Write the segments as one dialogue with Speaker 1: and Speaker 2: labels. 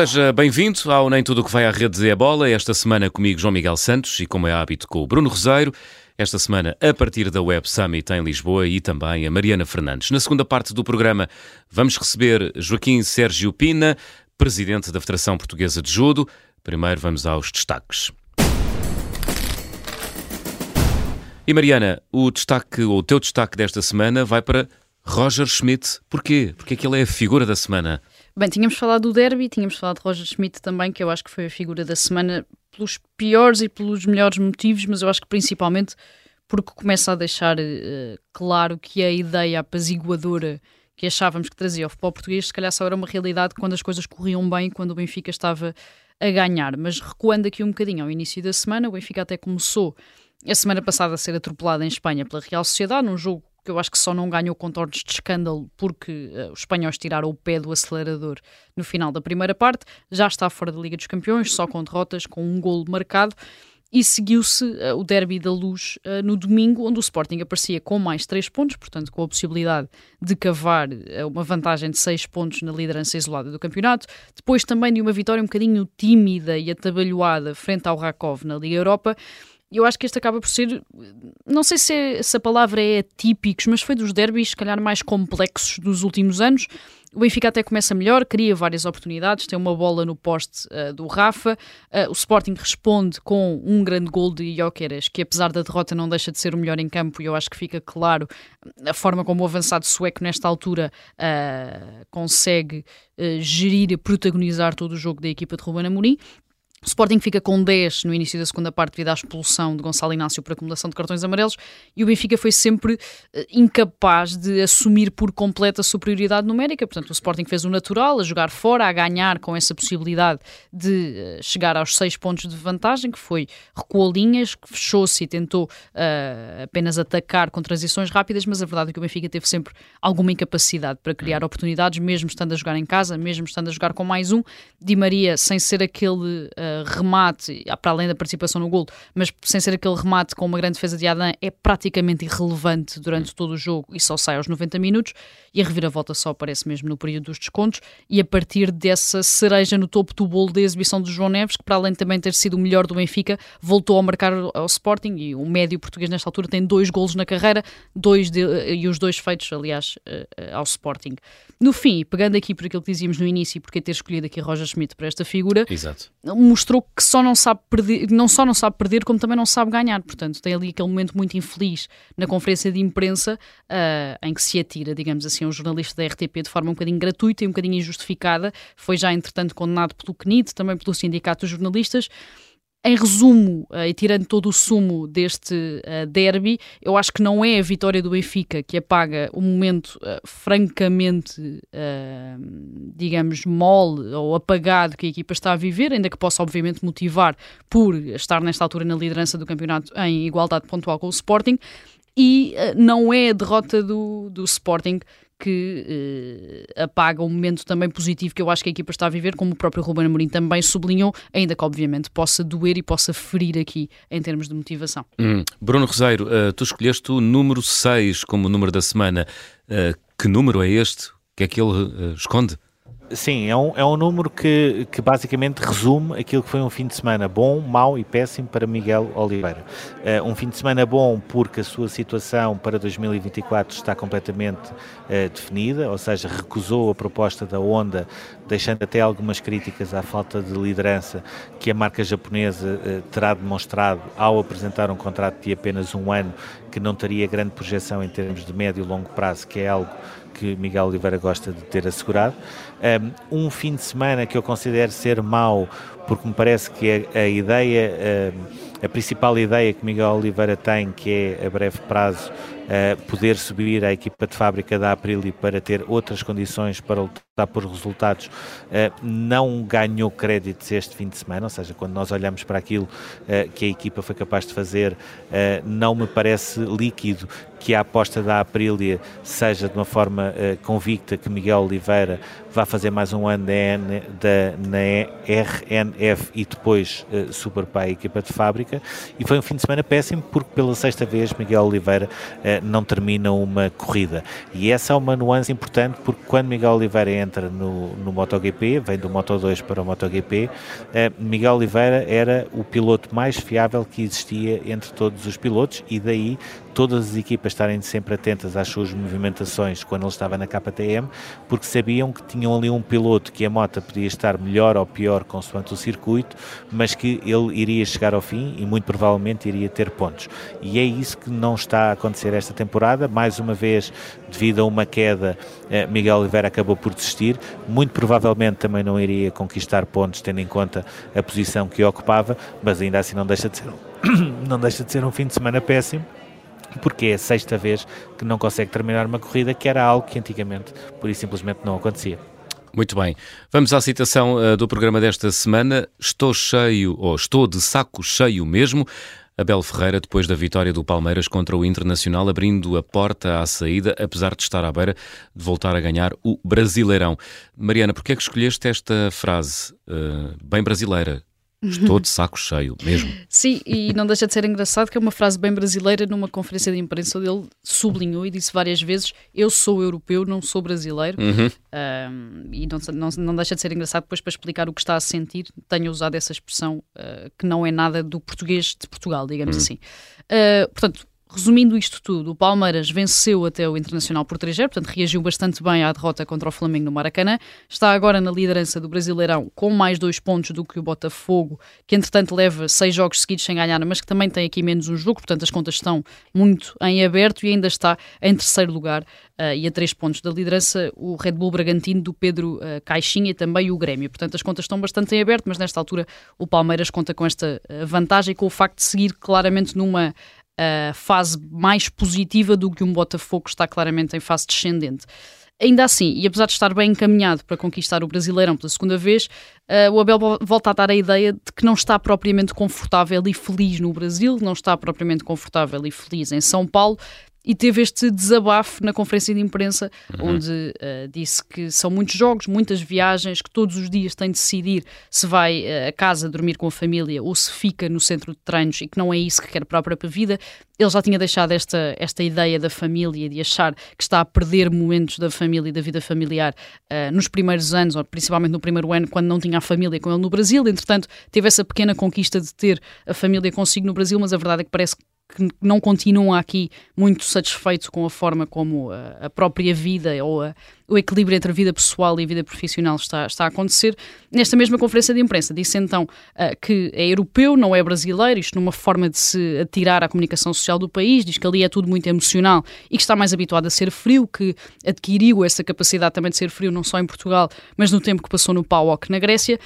Speaker 1: Seja bem-vindo ao Nem Tudo o que vai à rede é bola. Esta semana comigo João Miguel Santos e, como é hábito, com o Bruno Roseiro. Esta semana a partir da Web Summit em Lisboa e também a Mariana Fernandes. Na segunda parte do programa vamos receber Joaquim Sérgio Pina, presidente da Federação Portuguesa de Judo. Primeiro vamos aos destaques. E Mariana, o destaque, ou o teu destaque desta semana vai para Roger Schmidt. Porquê? Porque é que ele é a figura da semana.
Speaker 2: Bem, tínhamos falado do derby, tínhamos falado de Roger Schmidt também, que eu acho que foi a figura da semana pelos piores e pelos melhores motivos, mas eu acho que principalmente porque começa a deixar uh, claro que a ideia apaziguadora que achávamos que trazia ao futebol português, se calhar só era uma realidade quando as coisas corriam bem, quando o Benfica estava a ganhar. Mas recuando aqui um bocadinho ao início da semana, o Benfica até começou a semana passada a ser atropelado em Espanha pela Real Sociedade, num jogo que eu acho que só não ganhou contornos de escândalo porque uh, os espanhóis tiraram o pé do acelerador no final da primeira parte, já está fora da Liga dos Campeões, só com derrotas, com um golo marcado. E seguiu-se uh, o derby da luz uh, no domingo, onde o Sporting aparecia com mais três pontos, portanto, com a possibilidade de cavar uma vantagem de seis pontos na liderança isolada do campeonato. Depois também de uma vitória um bocadinho tímida e atabalhoada frente ao Rakov na Liga Europa eu acho que este acaba por ser, não sei se, é, se a palavra é típicos, mas foi dos derbys, se calhar, mais complexos dos últimos anos. O Benfica até começa melhor, cria várias oportunidades, tem uma bola no poste uh, do Rafa. Uh, o Sporting responde com um grande gol de Jóqueras, que apesar da derrota não deixa de ser o melhor em campo, e eu acho que fica claro a forma como o avançado sueco, nesta altura, uh, consegue gerir e protagonizar todo o jogo da equipa de Ruben Amorim. O Sporting fica com 10 no início da segunda parte devido à expulsão de Gonçalo Inácio por acumulação de cartões amarelos e o Benfica foi sempre uh, incapaz de assumir por completo a superioridade numérica. Portanto, o Sporting fez o natural, a jogar fora, a ganhar com essa possibilidade de uh, chegar aos 6 pontos de vantagem, que foi recuou linhas, fechou-se e tentou uh, apenas atacar com transições rápidas, mas a verdade é que o Benfica teve sempre alguma incapacidade para criar oportunidades, mesmo estando a jogar em casa, mesmo estando a jogar com mais um. Di Maria, sem ser aquele remate, para além da participação no gol, mas sem ser aquele remate com uma grande defesa de Adam, é praticamente irrelevante durante todo o jogo e só sai aos 90 minutos. E a reviravolta só aparece mesmo no período dos descontos. E a partir dessa cereja no topo do bolo da exibição do João Neves, que para além de também ter sido o melhor do Benfica, voltou a marcar ao Sporting. E o médio português nesta altura tem dois golos na carreira, dois de, e os dois feitos, aliás, eh, eh, ao Sporting. No fim, pegando aqui por aquilo que dizíamos no início, e porque ter escolhido aqui Roger Schmidt para esta figura,
Speaker 1: Exato
Speaker 2: mostrou que só não sabe perder, não só não sabe perder, como também não sabe ganhar. Portanto, tem ali aquele momento muito infeliz na conferência de imprensa uh, em que se atira, digamos assim, um jornalista da RTP de forma um bocadinho gratuita e um bocadinho injustificada. Foi já, entretanto, condenado pelo CNIT, também pelo Sindicato dos Jornalistas. Em resumo, uh, e tirando todo o sumo deste uh, derby, eu acho que não é a vitória do Benfica que apaga o momento uh, francamente, digamos, mole ou apagado que a equipa está a viver, ainda que possa, obviamente, motivar por estar nesta altura na liderança do campeonato em igualdade pontual com o Sporting. E não é a derrota do, do Sporting que eh, apaga um momento também positivo que eu acho que a equipa está a viver, como o próprio Ruben Amorim também sublinhou, ainda que obviamente possa doer e possa ferir aqui em termos de motivação.
Speaker 1: Hum. Bruno Roseiro, uh, tu escolheste o número 6 como número da semana. Uh, que número é este? O que é que ele uh, esconde?
Speaker 3: Sim, é um, é um número que, que basicamente resume aquilo que foi um fim de semana bom, mau e péssimo para Miguel Oliveira. Uh, um fim de semana bom porque a sua situação para 2024 está completamente uh, definida, ou seja, recusou a proposta da Honda, deixando até algumas críticas à falta de liderança que a marca japonesa uh, terá demonstrado ao apresentar um contrato de apenas um ano que não teria grande projeção em termos de médio e longo prazo, que é algo que Miguel Oliveira gosta de ter assegurado. Um fim de semana que eu considero ser mau, porque me parece que a, a ideia, a principal ideia que Miguel Oliveira tem, que é a breve prazo poder subir à equipa de fábrica da Aprilia para ter outras condições para lutar por resultados, uh, não ganhou créditos este fim de semana, ou seja, quando nós olhamos para aquilo uh, que a equipa foi capaz de fazer, não me parece líquido que a aposta da Aprilia seja de uma forma convicta que Miguel Oliveira vá fazer mais um ano da, na RNF e depois uh, super para a equipa de fábrica. E foi um fim de semana péssimo porque pela sexta vez Miguel Oliveira não termina uma corrida. E essa é uma nuance importante porque quando Miguel Oliveira entra no, no MotoGP, vem do Moto2 para o MotoGP, Miguel Oliveira era o piloto mais fiável que existia entre todos os pilotos e daí todas as equipas estarem sempre atentas às suas movimentações quando ele estava na KTM, porque sabiam que tinham ali um piloto que a moto podia estar melhor ou pior consoante o circuito, mas que ele iria chegar ao fim e muito provavelmente iria ter pontos. E é isso que não está a acontecer esta temporada. Mais uma vez, devido a uma queda, eh, Miguel Oliveira acabou por desistir. Muito provavelmente também não iria conquistar pontos, tendo em conta a posição que ocupava, mas ainda assim não deixa de ser, não deixa de ser um fim de semana péssimo porque é a sexta vez que não consegue terminar uma corrida, que era algo que antigamente, por isso simplesmente não acontecia.
Speaker 1: Muito bem. Vamos à citação uh, do programa desta semana. Estou cheio, ou estou de saco cheio mesmo. Abel Ferreira, depois da vitória do Palmeiras contra o Internacional, abrindo a porta à saída, apesar de estar à beira de voltar a ganhar o Brasileirão. Mariana, porquê é que escolheste esta frase uh, bem brasileira? Estou de saco cheio, mesmo.
Speaker 2: Sim, e não deixa de ser engraçado que é uma frase bem brasileira numa conferência de imprensa onde ele sublinhou e disse várias vezes: Eu sou europeu, não sou brasileiro. Uhum. Um, e não, não, não, deixa de ser engraçado depois para explicar o que está a sentir. Tenho usado essa expressão uh, que não é nada do português de Portugal, digamos uhum. assim. Uh, portanto, Resumindo isto tudo, o Palmeiras venceu até o Internacional por 3 portanto reagiu bastante bem à derrota contra o Flamengo no Maracanã. Está agora na liderança do Brasileirão com mais dois pontos do que o Botafogo, que entretanto leva seis jogos seguidos sem ganhar, mas que também tem aqui menos um jogo, portanto as contas estão muito em aberto e ainda está em terceiro lugar uh, e a três pontos da liderança o Red Bull Bragantino do Pedro uh, Caixinha e também o Grêmio. Portanto as contas estão bastante em aberto, mas nesta altura o Palmeiras conta com esta uh, vantagem com o facto de seguir claramente numa uh, fase mais positiva do que um Botafogo que está claramente em fase descendente. Ainda assim, e apesar de estar bem encaminhado para conquistar o Brasileirão pela segunda vez, uh, o Abel volta a dar a ideia de que não está propriamente confortável e feliz no Brasil, não está propriamente confortável e feliz em São Paulo, e teve este desabafo na conferência de imprensa, uhum. onde uh, disse que são muitos jogos, muitas viagens, que todos os dias tem de decidir se vai uh, a casa dormir com a família ou se fica no centro de treinos e que não é isso que quer para a própria vida. Ele já tinha deixado esta, esta ideia da família, de achar que está a perder momentos da família e da vida familiar uh, nos primeiros anos, ou principalmente no primeiro ano, quando não tinha a família com ele no Brasil. Entretanto, teve essa pequena conquista de ter a família consigo no Brasil, mas a verdade é que parece que que não continuam aqui muito satisfeitos com a forma como a, a própria vida ou a, o equilíbrio entre a vida pessoal e a vida profissional está, está a acontecer. Nesta mesma conferência de imprensa, disse então uh, que é europeu, não é brasileiro, isto numa forma de se atirar à comunicação social do país, diz que ali é tudo muito emocional e que está mais habituado a ser frio, que adquiriu essa capacidade também de ser frio, não só em Portugal, mas no tempo que passou no PAOK na Grécia.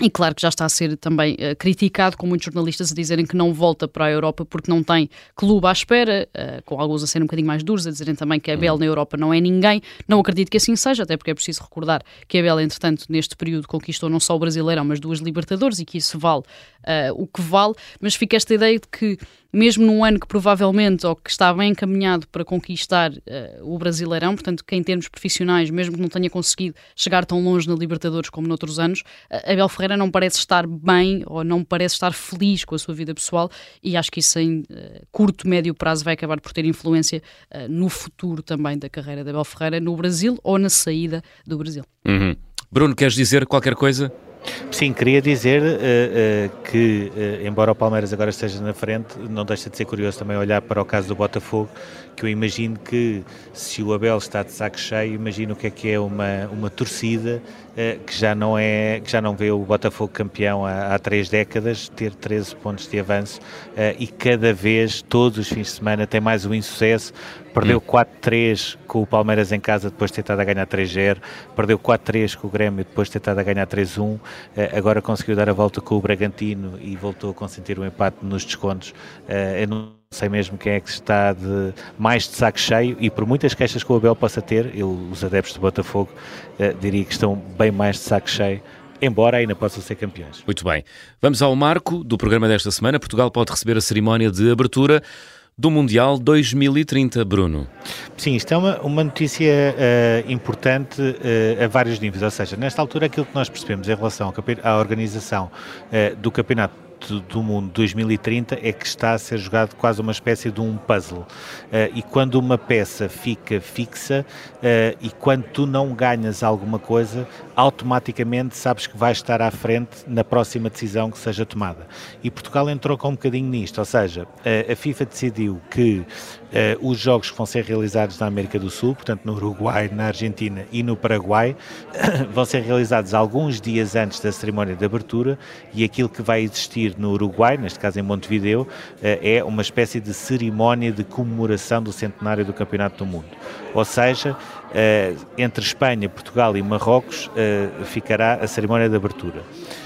Speaker 2: E claro que já está a ser também uh, criticado, com muitos jornalistas a dizerem que não volta para a Europa porque não tem clube à espera, uh, com alguns a serem um bocadinho mais duros, a dizerem também que a Bel na Europa não é ninguém. Não acredito que assim seja, até porque é preciso recordar que a Bel, entretanto, neste período conquistou não só o Brasileirão, mas duas Libertadores e que isso vale uh, o que vale. Mas fica esta ideia de que mesmo num ano que provavelmente ou que está bem encaminhado para conquistar uh, o Brasileirão, portanto, que em termos profissionais, mesmo que não tenha conseguido chegar tão longe na Libertadores como noutros anos, uh, Abel Ferreira não parece estar bem ou não parece estar feliz com a sua vida pessoal e acho que isso em uh, curto, médio prazo vai acabar por ter influência no futuro também da carreira de Abel Ferreira no Brasil ou na saída do Brasil.
Speaker 1: Uhum. Bruno, queres dizer qualquer coisa?
Speaker 3: Sim, queria dizer uh, uh, que, uh, embora o Palmeiras agora esteja na frente, não deixa de ser curioso também olhar para o caso do Botafogo, que eu imagino que se o Abel está de saco cheio, imagino o que é que é uma, uma torcida que já não é que já não vê o Botafogo campeão há, há três décadas ter 13 pontos de avanço e cada vez, todos os fins de semana, tem mais um insucesso Perdeu 4-3 com o Palmeiras em casa depois de ter estado a ganhar 3-0. Perdeu 4-3 com o Grêmio depois de ter estado a ganhar 3-1. Eh, agora conseguiu dar a volta com o Bragantino e voltou a consentir o um empate nos descontos. Eh, eu não sei mesmo quem é que está de, mais de saco cheio e por muitas queixas que o Abel possa ter, eu, os adeptos do Botafogo eh, diria que estão bem mais de saco cheio embora ainda possam ser campeões.
Speaker 1: Muito bem. Vamos ao marco do programa desta semana. Portugal pode receber a cerimónia de abertura do Mundial 2030, Bruno.
Speaker 3: Sim, isto é uma, uma notícia uh, importante uh, a vários níveis, ou seja, nesta altura aquilo que nós percebemos em relação à organização uh, do Campeonato do Mundo 2030 é que está a ser jogado quase uma espécie de um puzzle. Uh, e quando uma peça fica fixa uh, e quando tu não ganhas alguma coisa, automaticamente sabes que vais estar à frente na próxima decisão que seja tomada. E Portugal entrou com um bocadinho nisto, ou seja, a, FIFA decidiu que uh, os jogos que vão ser realizados na América do Sul, portanto no Uruguai, na Argentina e no Paraguai, vão ser realizados alguns dias antes da cerimónia de abertura e aquilo que vai existir no Uruguai, neste caso em Montevideo, uh, é uma espécie de cerimónia de comemoração do centenário do Campeonato do Mundo. Ou seja, entre Espanha, Portugal e Marrocos ficará a cerimónia de abertura.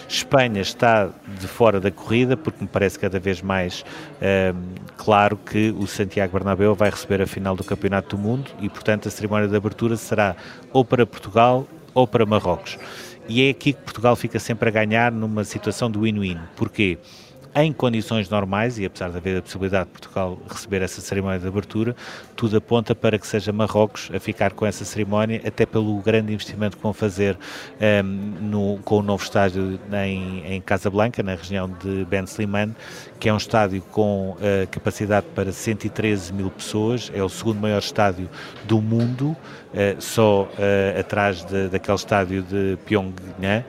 Speaker 3: Espanha está de fora da corrida, porque me parece cada vez mais uh, claro que o Santiago Bernabéu vai receber a final do Campeonato do Mundo e, portanto, a cerimónia de abertura será ou para Portugal ou para Marrocos. E é aqui que Portugal fica sempre a ganhar numa situação de win-win. Porquê? Em condições normais, e apesar de haver a possibilidade de Portugal receber essa cerimónia de abertura, tudo aponta para que seja Marrocos a ficar com essa cerimónia, até pelo grande investimento que vão fazer um, ehm, no, com o novo estádio em, em Casablanca, na região de Ben Slimane, que é um estádio com uh, capacidade para 113 mil pessoas, é o segundo maior estádio do mundo, uh, só uh, atrás de, daquele estádio de Pyongyang,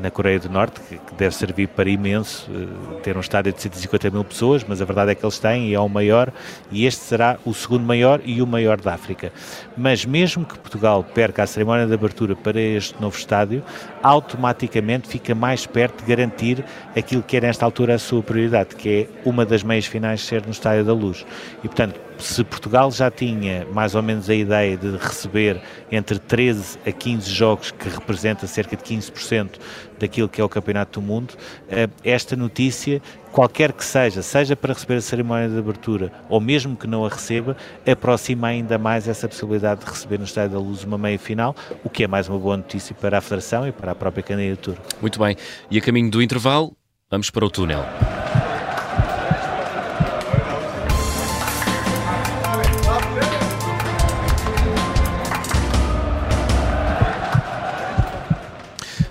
Speaker 3: na Coreia do Norte, que, deve servir para imenso, uh, ter um estádio de 150 mil pessoas, mas a verdade é que eles têm e é o maior, e este será o segundo maior e o maior da África. Mas mesmo que Portugal perca a cerimónia de abertura para este novo estádio, automaticamente fica mais perto de garantir aquilo que é nesta altura a sua prioridade, que é uma das meias finais ser no Estádio da Luz. E portanto, se Portugal já tinha mais ou menos a ideia de receber entre 13 a 15 jogos, que representa cerca de 15% daquilo que é o Campeonato do Mundo, eh, esta notícia, qualquer que seja, seja para receber a cerimónia de abertura ou mesmo que não a receba, aproxima ainda mais essa possibilidade de receber no Estádio da Luz uma meia final, o que é mais uma boa notícia para a Federação e para a própria candidatura.
Speaker 1: Muito bem. E a caminho do intervalo, vamos para o túnel.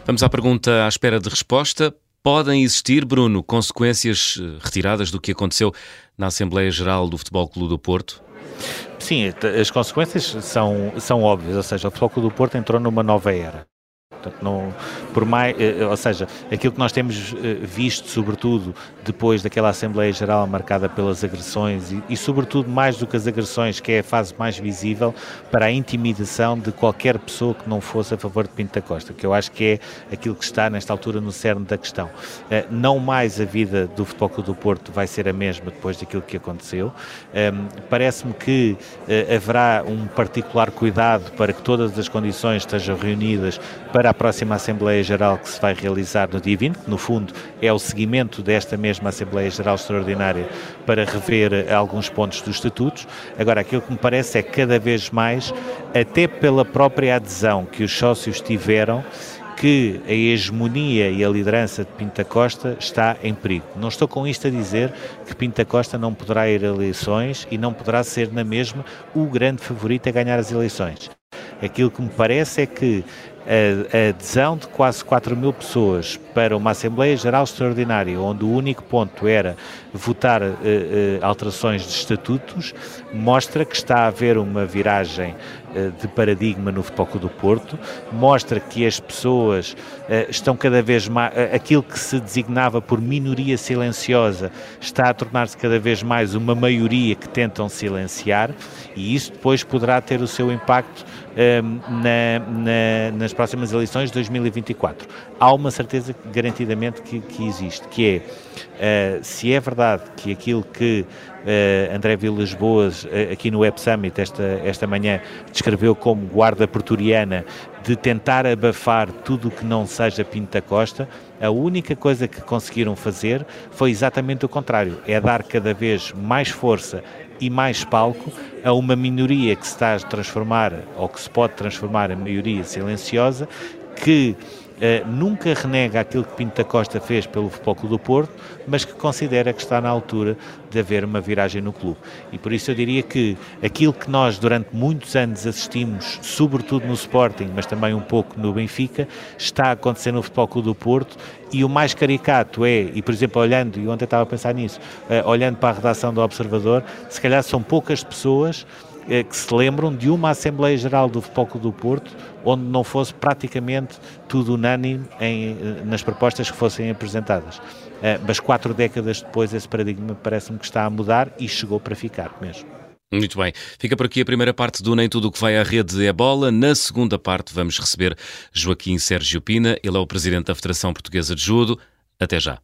Speaker 1: Vamos à pergunta à espera de resposta. Podem existir, Bruno, consequências eh, retiradas do que aconteceu na Assembleia Geral do Futebol Clube do Porto?
Speaker 3: Sim, as consequências são, são óbvias, ou seja, o Futebol Clube do Porto entrou numa nova era. Portanto, não, por mais, eh, ou seja, aquilo que nós temos eh, visto, sobretudo depois daquela Assembleia Geral marcada pelas agressões e, e, sobretudo, mais do que as agressões, que é a fase mais visível, para a intimidação de qualquer pessoa que não fosse a favor de Pinto da Costa, que eu acho que é aquilo que está, nesta altura, no cerne da questão. Eh, não mais a vida do Futebol Clube do Porto vai ser a mesma depois daquilo que aconteceu. Ehm, parece-me que haverá um particular cuidado para que todas as condições estejam reunidas para a próxima Assembleia Geral que se vai realizar no dia 20, que no fundo é o seguimento desta mesma Assembleia Geral Extraordinária para rever alguns pontos dos estatutos. Agora, aquilo que me parece é que cada vez mais, até pela própria adesão que os sócios tiveram, que a hegemonia e a liderança de Pinta Costa está em perigo. Não estou com isto a dizer que Pinta Costa não poderá ir a eleições e não poderá ser na mesma o grande favorito a ganhar as eleições. Aquilo que me parece é que a, adesão de quase 4 mil pessoas para uma Assembleia Geral Extraordinária, onde o único ponto era votar uh, uh, alterações de estatutos, mostra que está a haver uma viragem uh, de paradigma no Futebol do Porto, mostra que as pessoas estão cada vez mais, aquilo que se designava por minoria silenciosa está a tornar-se cada vez mais uma maioria que tentam silenciar e isso depois poderá ter o seu impacto na, na, nas próximas eleições de 2024. Há uma certeza garantidamente que, que existe, que é, uh, se é verdade que aquilo que uh, André Vilas Boas, uh, aqui no Web Summit esta, esta manhã, descreveu como guarda pretoriana de tentar abafar tudo o que não seja Pinta Costa, a única coisa que conseguiram fazer foi exatamente o contrário, é dar cada vez mais força e mais palco a uma minoria que se está a transformar, ou que se pode transformar em maioria silenciosa, que uh, nunca renega aquilo que Pinto da Costa fez pelo Futebol Clube do Porto, mas que considera que está na altura de haver uma viragem no clube. E por isso eu diria que aquilo que nós durante muitos anos assistimos, sobretudo no Sporting, mas também um pouco no Benfica, está a acontecer no Futebol Clube do Porto e o mais caricato é, e por exemplo olhando, e ontem estava a pensar nisso, uh, olhando para a redação do Observador, se calhar são poucas pessoas que se lembram de uma Assembleia Geral do Futebol Clube do Porto onde não fosse praticamente tudo unânime em, uh, nas propostas que fossem apresentadas. mas quatro décadas depois esse paradigma parece-me que está a mudar e chegou para ficar mesmo.
Speaker 1: Muito bem. Fica por aqui a primeira parte do Nem Tudo o que vai à rede é bola. Na segunda parte vamos receber Joaquim Sérgio Pina. Ele é o presidente da Federação Portuguesa de Judo. Até já.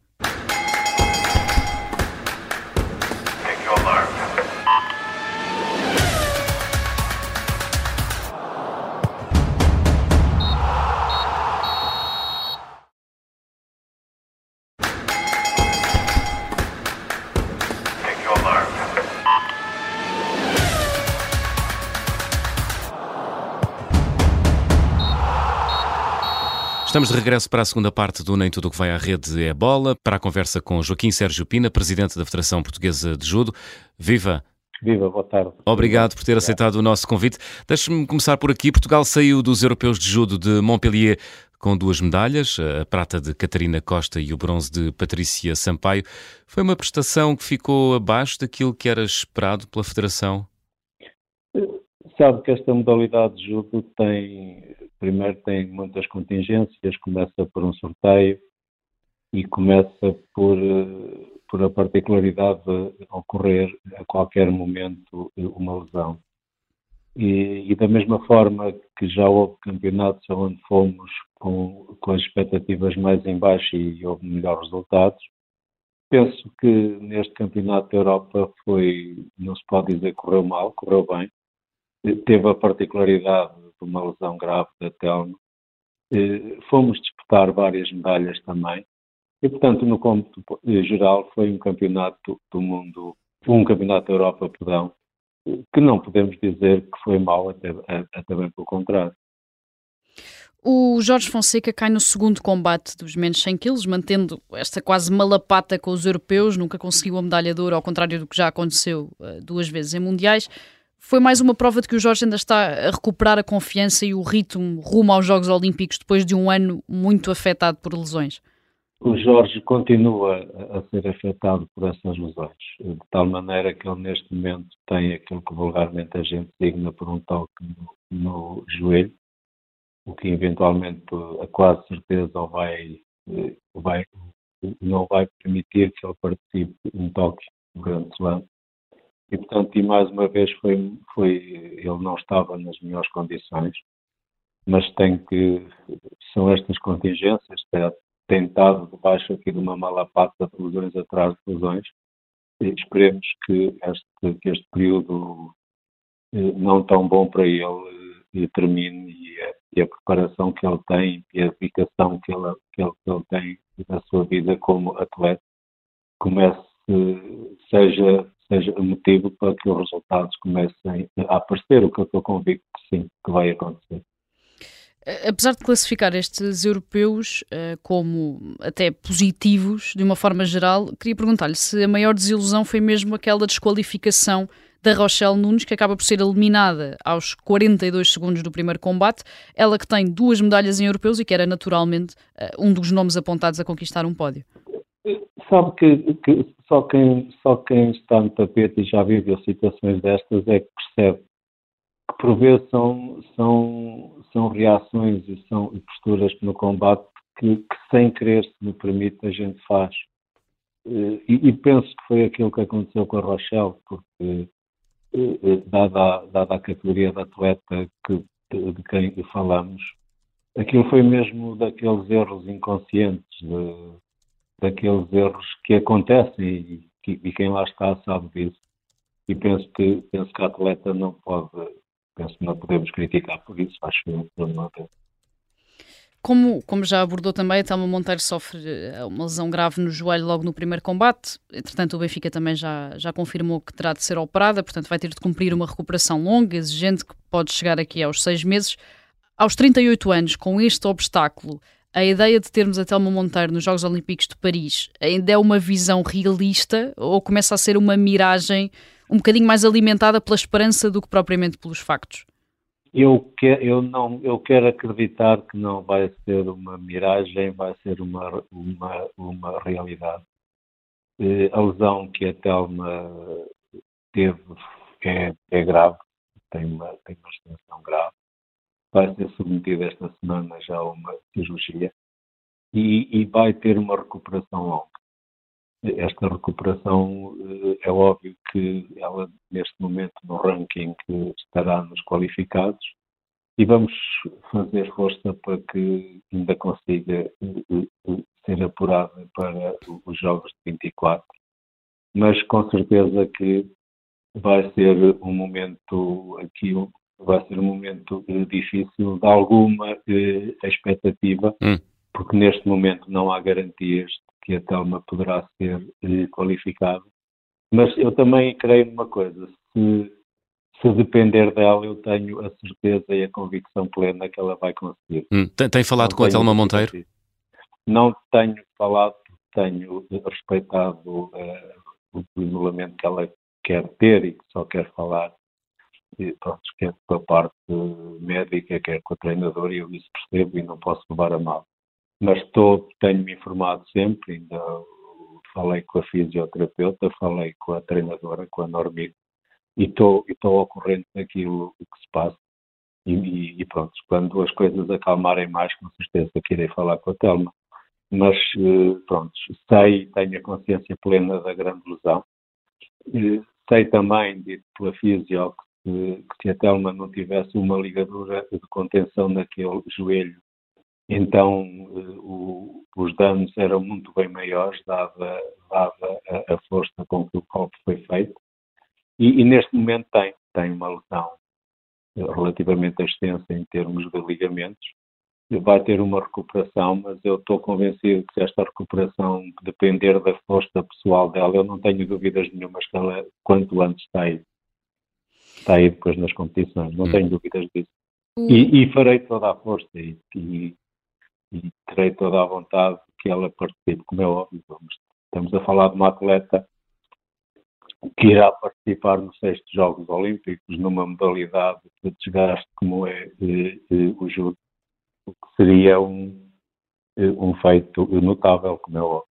Speaker 1: Estamos de regresso para a segunda parte do Nem Tudo o que vai à rede é bola, para a conversa com Joaquim Sérgio Pina, presidente da Federação Portuguesa de Judo. Viva!
Speaker 4: Viva, boa tarde.
Speaker 1: Obrigado por ter aceitado o nosso convite. Deixe-me começar por aqui. Portugal saiu dos Europeus de Judo de Montpellier com duas medalhas, a prata de Catarina Costa e o bronze de Patrícia Sampaio. Foi uma prestação que ficou abaixo daquilo que era esperado pela Federação?
Speaker 4: Sabe que esta modalidade de judo tem primeiro tem muitas contingências, começa por um sorteio e começa por, eh, por a particularidade de ocorrer a qualquer momento uma lesão. E, e, da mesma forma que já houve campeonatos onde fomos com, com as expectativas mais em baixo e houve melhores resultados, penso que neste campeonato da Europa foi, não se pode dizer correu mal, correu bem. Teve a particularidade uma lesão grave da Telmo. Eh, fomos disputar várias medalhas também. E, portanto, no cômputo geral, foi um campeonato do mundo, um campeonato da Europa, perdão, que não podemos dizer que foi mau, até, até bem pelo contrário.
Speaker 2: O Jorge Fonseca cai no segundo combate dos menos 100 quilos, mantendo esta quase malapata com os europeus, nunca conseguiu a medalha de ouro, ao contrário do que já aconteceu uh, duas vezes em mundiais foi mais uma prova de que o Jorge ainda está a recuperar a confiança e o ritmo rumo aos Jogos Olímpicos depois de um ano muito afetado por lesões?
Speaker 4: O Jorge continua a ser afetado por essas lesões, de tal maneira que ele neste momento tem aquilo que vulgarmente a gente designa por um toque no, no joelho, o que eventualmente a quase certeza vai, vai, não vai permitir que ele participe um toque no Grande Slam e, portanto, e mais uma vez foi, foi, ele não estava nas melhores condições, mas tem que, são estas contingências, tem estado debaixo aqui de uma mala pata de lesões atrás de lesões, e esperemos que este, que este período eh, não tão bom para ele eh, termine e a, e a, preparação que ele tem e a dedicação que ele, que ele, que ele tem na sua vida como atleta comece, seja seja o motivo para que os resultados comecem a aparecer, o que eu estou convicto que sim, que vai acontecer.
Speaker 2: Apesar de classificar estes europeus uh, como até positivos, de uma forma geral, queria perguntar-lhe se a maior desilusão foi mesmo aquela desqualificação da Rochelle Nunes, que acaba por ser eliminada aos 42 segundos do primeiro combate. Ela que tem duas medalhas em europeus e que era naturalmente uh, um dos nomes apontados a conquistar um pódio.
Speaker 4: Sabe que, que, só, quem, só quem está no tapete e já viveu situações destas é que percebe que por vezes são, são, são reações e são posturas no combate que, que, sem querer, se me permite, a gente faz. Eh, e, e, penso que foi aquilo que aconteceu com a Rochelle, porque eh, eh, dada, dada a categoria de atleta que, de, de quem falamos, aquilo foi mesmo daqueles erros inconscientes de, daqueles erros que acontecem e, e, quem lá está sabe disso. E penso que, penso que a atleta não pode, penso que não podemos criticar por isso, acho que não vez.
Speaker 2: Como, como já abordou também, a Thelma Monteiro sofre eh, uma lesão grave no joelho logo no primeiro combate. Entretanto, o Benfica também já, já confirmou que terá de ser operada, portanto, vai ter de cumprir uma recuperação longa, exigente, que pode chegar aqui aos seis meses. Aos 38 anos, com este obstáculo, a ideia de termos a Telma Monteiro nos Jogos Olímpicos de Paris ainda é uma visão realista ou começa a ser uma miragem um bocadinho mais alimentada pela esperança do que propriamente pelos factos?
Speaker 4: Eu, que, eu, não, eu quero acreditar que não vai ser uma miragem, vai ser uma, uma, uma realidade. Eh, a lesão que a Telma teve é, é grave, tem uma, tem uma extensão grave. Vai ser submetida esta semana já a uma cirurgia e, e vai ter uma recuperação longa esta recuperação eh, é óbvio que ela neste momento no ranking estará nos qualificados e vamos fazer força para que ainda consiga eh, eh, ser apurada para os Jogos de 24. Mas com certeza que vai ser um momento aqui vai ser um momento difícil de alguma expectativa, hum. porque neste momento não há garantias que a Telma poderá ser eh, qualificada. Mas eu também creio numa coisa, se, se depender dela, eu tenho a certeza e a convicção plena que ela vai conseguir.
Speaker 1: Hum, tem, tem, falado Não com a Telma Monteiro?
Speaker 4: Não tenho falado, tenho respeitado uh, o isolamento que ela quer ter e que só quer falar e, pronto, quer com a parte médica, quer com a treinadora, e eu isso percebo e não posso levar a mal mas estou, tenho-me informado sempre, ainda falei com a fisioterapeuta, falei com a treinadora, com a Normigo, e estou, estou ao corrente daquilo que se passa. E, e, pronto, quando as coisas acalmarem mais, com certeza que irei falar com a Telma. Mas eh, pronto, sei, tenho a consciência plena da grande lesão. Sei também, dito pela fisio, que, que se a Telma não tivesse uma ligadura de contenção naquele joelho então eh, o, os danos eram muito bem maiores, dada, dada a, a, força com que o golpe foi feito. E, e, neste momento tem, tem uma lesão relativamente extensa em termos de ligamentos. Vai ter uma recuperação, mas eu estou convencido que se esta recuperação depender da força pessoal dela, eu não tenho dúvidas nenhumas que ela, quanto antes, está aí. Está aí depois nas competições, não hum. tenho dúvidas disso. E, e, farei toda a força e, e, e terei toda a vontade que ela participe, como é óbvio. Vamos, estamos a falar de uma atleta que irá participar nos sextos Jogos Olímpicos numa modalidade de desgaste como é eh, eh, o judo, o que seria um, eh, um feito notável, como é óbvio.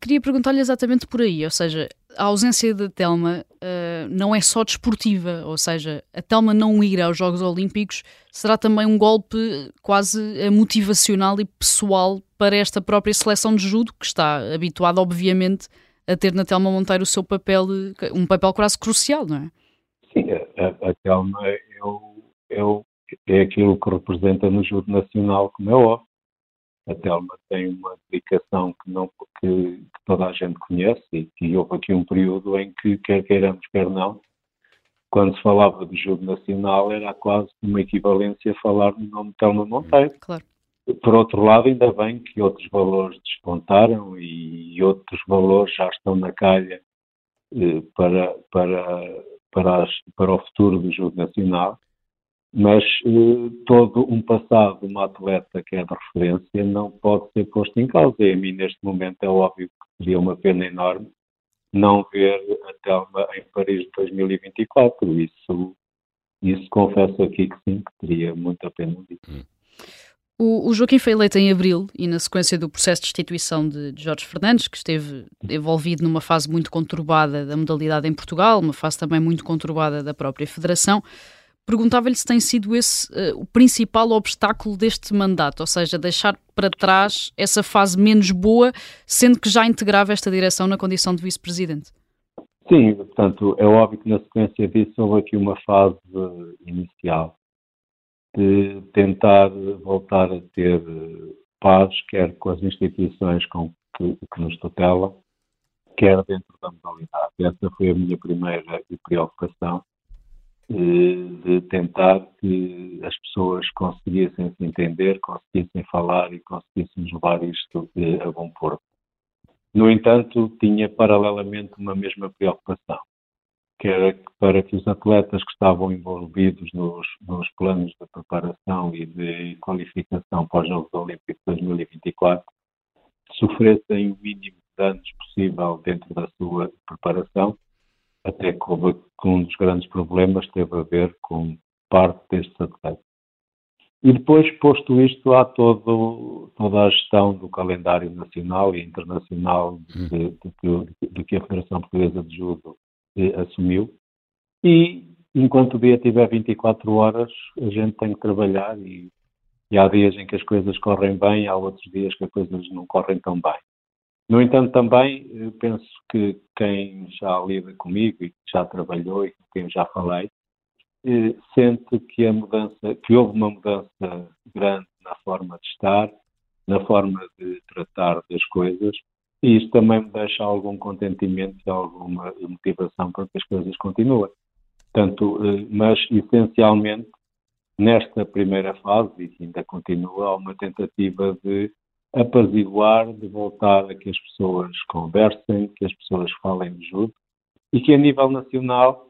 Speaker 2: Queria perguntar-lhe exatamente por aí, ou seja, a ausência da Telma uh, não é só desportiva, ou seja, a Telma não ir aos Jogos Olímpicos será também um golpe quase eh, motivacional e pessoal para esta própria seleção de judo, que está habituada, obviamente, a ter na Telma Monteiro o seu papel, um papel quase crucial, não é?
Speaker 4: Sim, a, a Telma é, é, é aquilo que representa no judo nacional, como é óbvio a Telma tem uma dedicação que, não, que, que, toda a gente conhece e que houve aqui um período em que, quer queiramos, quer não, quando se falava de jogo nacional era quase uma equivalência a falar no nome de Telma Monteiro.
Speaker 2: Claro.
Speaker 4: Por outro lado, ainda bem que outros valores despontaram e outros valores já estão na calha eh, para, para, para, as, para o futuro do jogo nacional mas eh, todo um passado de uma atleta que é de referência não pode ser posto em causa. E a mim, neste momento, é óbvio que seria uma pena enorme não ver a Telma em Paris de 2024. Isso, isso confesso aqui que sim, que teria muita pena disso. Hum.
Speaker 2: O, Joaquim foi eleito em abril e, na sequência do processo de destituição de, de Jorge Fernandes, que esteve envolvido numa fase muito conturbada da modalidade em Portugal, uma fase também muito conturbada da própria Federação, perguntava-lhe se tem sido esse uh, o principal obstáculo deste mandato, ou seja, deixar para trás essa fase menos boa, sendo que já integrava esta direção na condição de vice-presidente.
Speaker 4: Sim, portanto, é óbvio que na sequência disso houve aqui uma fase inicial de tentar voltar a ter paz, quer com as instituições com que, que nos tutelam, quer dentro da modalidade. Essa foi a minha primeira preocupação de tentar que as pessoas conseguissem se entender, conseguissem falar e conseguissem levar isto a bom porto. No entanto, tinha paralelamente uma mesma preocupação. que era para que os atletas que estavam envolvidos nos, nos planos de preparação e de qualificação para os Jogos Olímpicos de 2024 sofressem o mínimo de danos possível dentro da sua preparação, até que, um dos grandes problemas teve a ver com parte destes atletas. E depois, posto isto, há todo, toda a gestão do calendário nacional e internacional de, de, de, de que a Federação Portuguesa de Judo eh, assumiu. E enquanto o dia tiver 24 horas, a gente tem que trabalhar e, e há dias em que as coisas correm bem, há outros dias que as coisas não correm tão bem. No entanto, também penso que quem já lida comigo e que já trabalhou e com quem já falei, sente que a mudança, que houve uma mudança grande na forma de estar, na forma de tratar das coisas, e isso também me deixa algum contentimento e alguma motivação para que as coisas continuem. Tanto, eh, mas essencialmente nesta primeira fase, e que ainda continua, há uma tentativa de apaziguar, de voltar a que as pessoas conversem, que as pessoas falem de judo, e que a nível nacional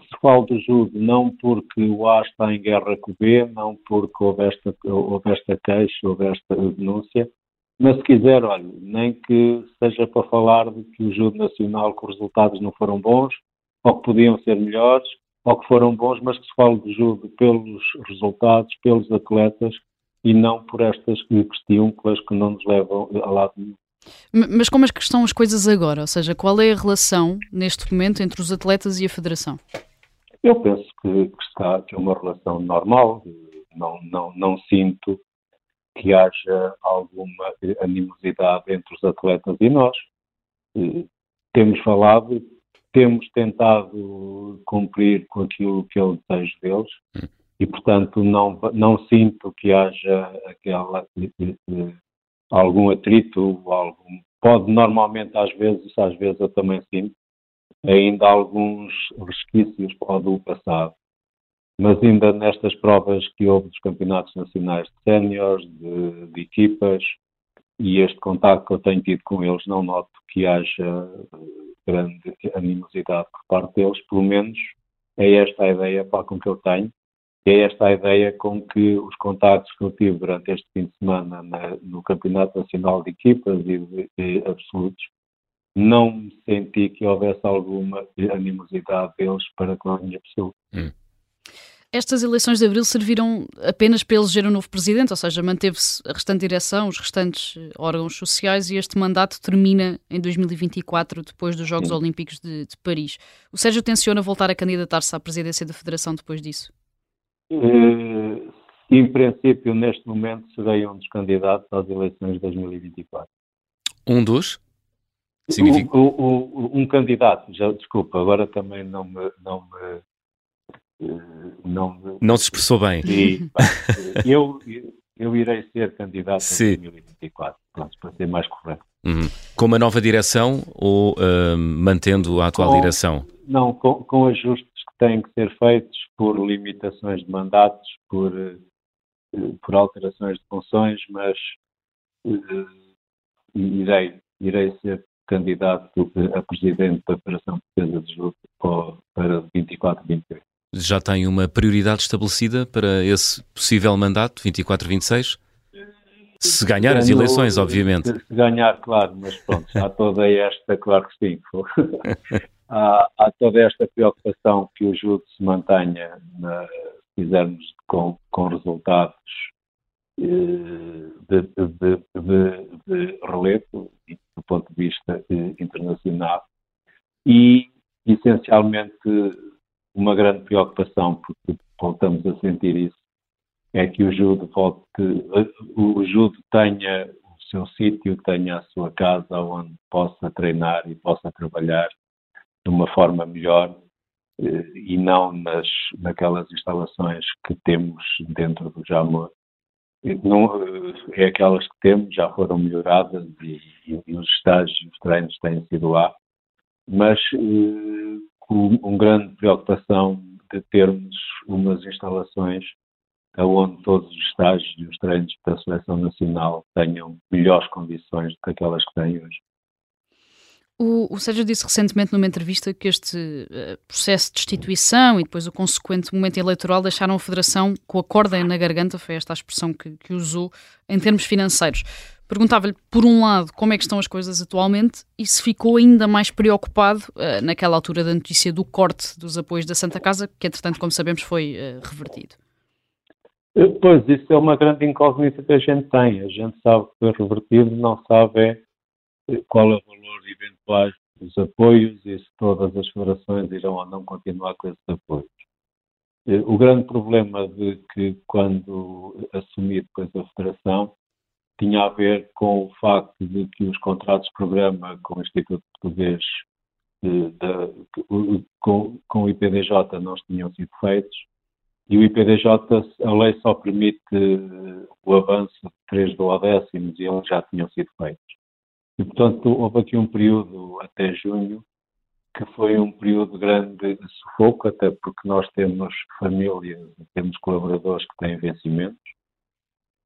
Speaker 4: se fala do judo não porque o A está em guerra com o B, não porque houve esta, houve esta queixa, houve esta denúncia, mas se quiser, olha, nem que seja para falar de que o judo nacional, que os resultados não foram bons, ou que podiam ser melhores, ou que foram bons, mas que se fale de judo pelos resultados, pelos atletas, e não por estas questões que não nos levam a lado nenhum.
Speaker 2: Mas como é que estão as coisas agora? Ou seja, qual é a relação neste momento entre os atletas e a Federação?
Speaker 4: Eu penso que, que está que é uma relação normal. Não, não, não sinto que haja alguma animosidade entre os atletas e nós. Temos falado, temos tentado cumprir com aquilo que é o desejo deles e, portanto, não, não sinto que haja aquela algum atrito, algum, pode normalmente às vezes, às vezes eu também sinto, ainda alguns resquícios pode passado. Mas ainda nestas provas que houve dos campeonatos nacionais de séniores, de, de, equipas, e este contato que eu tenho tido com eles, não noto que haja grande animosidade por parte deles, pelo menos é esta a ideia para com que eu tenho, é esta a ideia com que os contactos que eu tive durante este fim de semana na, no Campeonato Nacional de Equipas e de, de absolutos, não me senti que houvesse alguma animosidade deles para com a minha pessoa. Hum.
Speaker 2: Estas eleições de abril serviram apenas para eleger um novo presidente, ou seja, manteve-se a restante direção, os restantes eh, órgãos sociais e este mandato termina em 2024, depois dos Jogos Sim. Olímpicos de, de Paris. O Sérgio tenciona voltar a candidatar-se à presidência da Federação depois disso?
Speaker 4: Uh, em princípio, neste momento, serei um dos candidatos às eleições de 2024.
Speaker 1: Um dos?
Speaker 4: Significa... O, o, o, um candidato, já desculpa, agora também não me. Não, me,
Speaker 1: eh, não, me, não se expressou bem.
Speaker 4: E, eu, eu irei ser candidato Sim. em 2024, pronto, para ser mais correto.
Speaker 1: Uhum. Com uma nova direção ou uh, mantendo a atual
Speaker 4: com,
Speaker 1: direção?
Speaker 4: Não, com, com ajustes que têm que ser feitos por limitações de mandatos, por, uh, por alterações de funções, mas uh, irei, irei ser candidato a presidente da Federação Portuguesa de Judo para 24 23.
Speaker 1: Já tem uma prioridade estabelecida para esse possível mandato, 24-26? Se ganhar as eleições, obviamente.
Speaker 4: Se ganhar, claro, mas pronto, há toda esta, claro que sim, há, há, toda esta preocupação que o judo se mantenha, na, se fizermos com, com resultados eh, de, de, de, de relevo, do ponto de vista eh, internacional, e essencialmente uma grande preocupação, porque voltamos a sentir isso, é que o judo volte, o judo tenha o seu sítio, tenha a sua casa onde possa treinar e possa trabalhar de uma forma melhor eh, e não nas, naquelas instalações que temos dentro do Jamor. Não, eh, é aquelas que temos, já foram melhoradas e, e, e os estágios, os treinos têm sido lá, mas eh, com uma grande preocupação de termos umas instalações onde todos os estágios e os treinos da seleção nacional tenham melhores condições do que aquelas que têm hoje.
Speaker 2: O, o Sérgio disse recentemente numa entrevista que este uh, processo de destituição e depois o consequente momento eleitoral deixaram a Federação com a corda na garganta, foi esta a expressão que, que usou, em termos financeiros. Perguntava-lhe, por um lado, como é que estão as coisas atualmente e se ficou ainda mais preocupado uh, naquela altura da notícia do corte dos apoios da Santa Casa, que entretanto, como sabemos, foi uh, revertido.
Speaker 4: Pois, isso é uma grande incógnita que a gente tem. A gente sabe que foi revertido, não sabe é qual é o valor eventual dos apoios e se todas as federações irão ou não continuar com esses apoios. Eh, o grande problema de que quando assumi depois a federação tinha a ver com o facto de que os contratos de programa com o Instituto Português de, com, com o IPDJ não tinham sido feitos e o IPDJ, a lei só permite o avanço de três duodécimos e eles já tinham sido feitos. E, portanto, houve aqui um período até junho que foi um período de grande sufoco, até porque nós temos famílias, temos colaboradores que têm vencimentos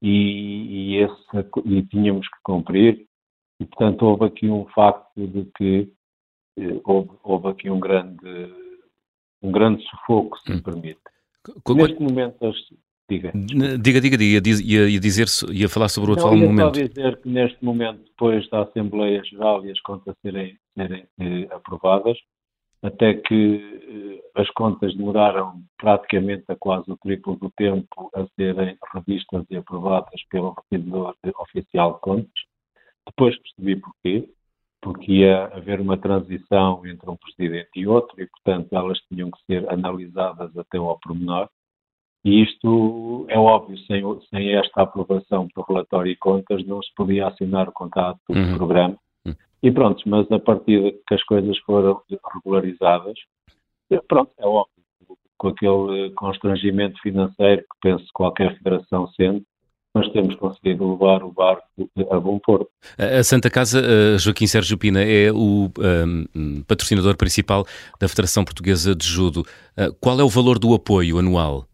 Speaker 4: e, e, esse, e tínhamos que cumprir. E, portanto, houve aqui um facto de que eh, houve, houve, aqui um grande, um grande sufoco, se me hum. permite. Neste momento,
Speaker 1: Diga. Diga, diga, diga. Ia, ia, dizer, ia falar sobre o atual
Speaker 4: Não, ia
Speaker 1: momento.
Speaker 4: Só dizer que neste momento, depois da Assembleia Geral e as contas serem, serem eh, aprovadas, até que eh, as contas demoraram praticamente a quase o triplo do tempo a serem revistas e aprovadas pelo Revisor Oficial de Contas. Depois percebi porquê, porque ia haver uma transição entre um presidente e outro e, portanto, elas tinham que ser analisadas até ao pormenor. E isto é óbvio, sem, sem esta aprovação pelo relatório e contas, não se podia assinar o contrato do uhum. programa. Uhum. E pronto, mas a partir de que as coisas foram regularizadas, pronto, é óbvio, com aquele constrangimento financeiro que penso qualquer federação sente, nós temos conseguido levar o barco a bom porto.
Speaker 1: A Santa Casa, Joaquim Sérgio Pina, é o um, patrocinador principal da Federação Portuguesa de Judo. Uh, qual é o valor do apoio anual?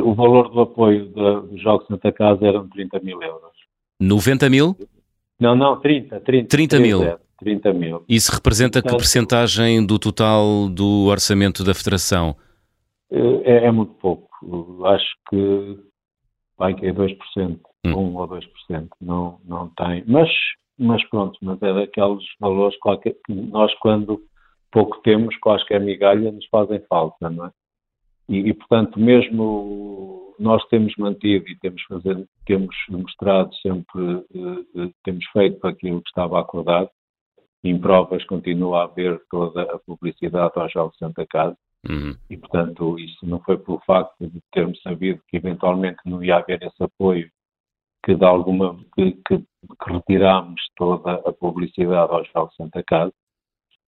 Speaker 4: O valor do apoio dos Jogos Santa Casa eram 30 mil euros.
Speaker 1: 90 mil?
Speaker 4: Não, não, 30. 30,
Speaker 1: 30 mil.
Speaker 4: 30 mil.
Speaker 1: Isso representa Portanto, que percentagem do total do orçamento da Federação?
Speaker 4: É, é muito pouco. Acho que vai que é 2%, hum. 1 ou 2%. Não, não tem. Mas, mas pronto, mas é daqueles valores que nós quando pouco temos, quaisquer migalha, nos fazem falta, não é? E, e, portanto, mesmo nós temos mantido e temos, fazer, temos mostrado sempre, uh, temos feito aquilo que estava acordado, em provas continua a haver toda a publicidade aos Jogos Santa Casa, uhum. e portanto isso não foi pelo facto de termos sabido que eventualmente não ia haver esse apoio, que de alguma, que, que, que retirámos toda a publicidade aos Jogos Santa Casa,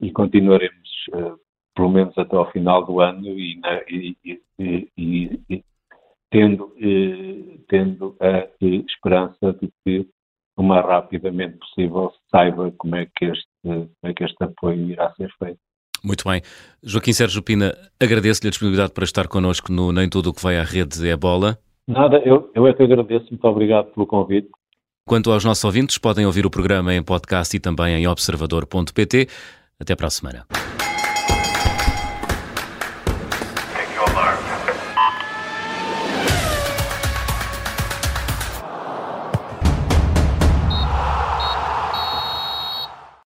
Speaker 4: e continuaremos uh, pelo menos até ao final do ano e, e, e, e tendo, tendo a esperança de que o mais rapidamente possível saiba como é que este, como é que este apoio irá ser feito.
Speaker 1: Muito bem. Joaquim Sérgio Pina, agradeço-lhe a disponibilidade para estar connosco no Nem Tudo o que vai à rede é bola.
Speaker 4: Nada, eu, eu é que agradeço. Muito obrigado pelo convite.
Speaker 1: Quanto aos nossos ouvintes, podem ouvir o programa em podcast e também em observador.pt. Até para a semana.